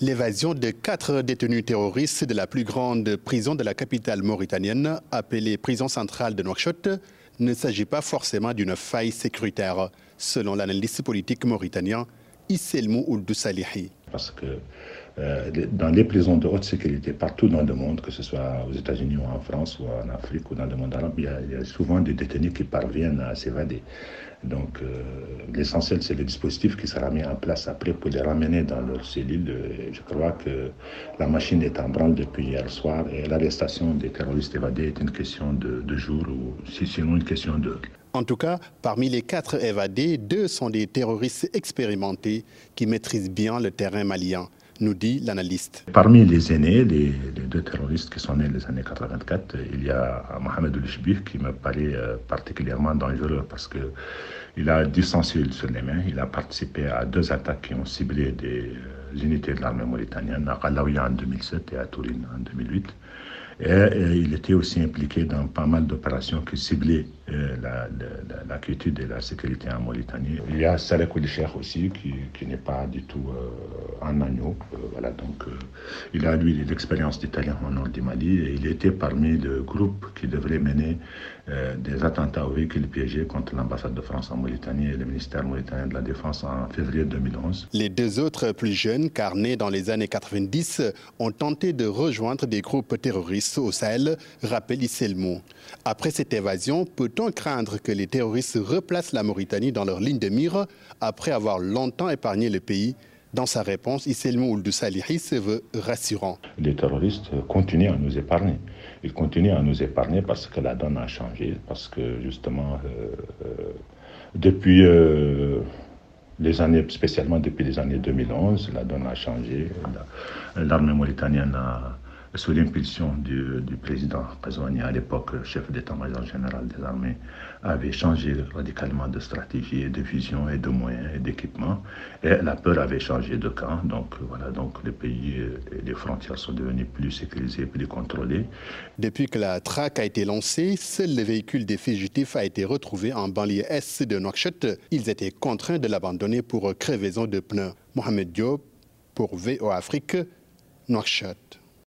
L'évasion de quatre détenus terroristes de la plus grande prison de la capitale mauritanienne, appelée prison centrale de Nouakchott, ne s'agit pas forcément d'une faille sécuritaire, selon l'analyste politique mauritanien Isselmou Ouldou Salihi. Parce que euh, dans les prisons de haute sécurité partout dans le monde, que ce soit aux États-Unis ou en France ou en Afrique ou dans le monde arabe, il y a, souvent des détenus qui parviennent à s'évader. Donc euh, l'essentiel, c'est le dispositif qui sera mis en place après pour les ramener dans leur cellule. Je crois que la machine est en branle depuis hier soir et l'arrestation des terroristes évadés est une question de, de jour ou sinon une question d'heure. En tout cas, parmi les quatre évadés, deux sont des terroristes expérimentés qui maîtrisent bien le terrain malien nous dit l'analyste. Parmi les aînés, les, deux terroristes qui sont nés les années 84, il y a Mohamed El qui me paraît euh, particulièrement dangereux parce que il a du sur les mains. Il a participé à deux attaques qui ont ciblé des unités de l'armée mauritanienne, à Kalaouya en 2007 et à Tourine en 2008. Et, il était aussi impliqué dans pas mal d'opérations qui ciblaient euh, la, la, quiétude et la sécurité en Mauritanie. Il y a Salek Cheikh aussi, qui, qui n'est pas du tout euh, un agneau. Euh, voilà, donc, il a, lui, l'expérience d'Italien au nord du Mali et il était parmi le groupe qui devrait mener des attentats aux véhicules piégés contre l'ambassade de France en Mauritanie et le ministère mauritanien de la Défense en février 2011. Les deux autres plus jeunes, car nés dans les années 90, ont tenté de rejoindre des groupes terroristes au Sahel, rappelle Isselmou. Après cette évasion, peut-on craindre que les terroristes replacent la Mauritanie dans leur ligne de mire après avoir longtemps épargné le pays? Dans sa réponse, Isselmou Ouldou Salihi se veut rassurant. Les terroristes continuent à nous épargner. Ils continuent à nous épargner parce que la donne a changé, parce que justement, euh, euh, depuis euh, les années, spécialement depuis les années 2011, la donne a changé. L'armée mauritanienne a sous l'impulsion du, président Kazouani, à l'époque chef d'état-major général des armées, avait changé radicalement de stratégie, de vision et de moyens et d'équipement. Et la peur avait changé de camp. Donc voilà, donc les pays et les frontières sont devenus plus sécurisés, plus contrôlés. Depuis que la traque a été lancée, seul le véhicule des fugitifs a été retrouvé en banlieue est de Nouakchott. Ils étaient contraints de l'abandonner pour crevaison de pneus. Mohamed Diop pour VO Afrique, Nouakchott.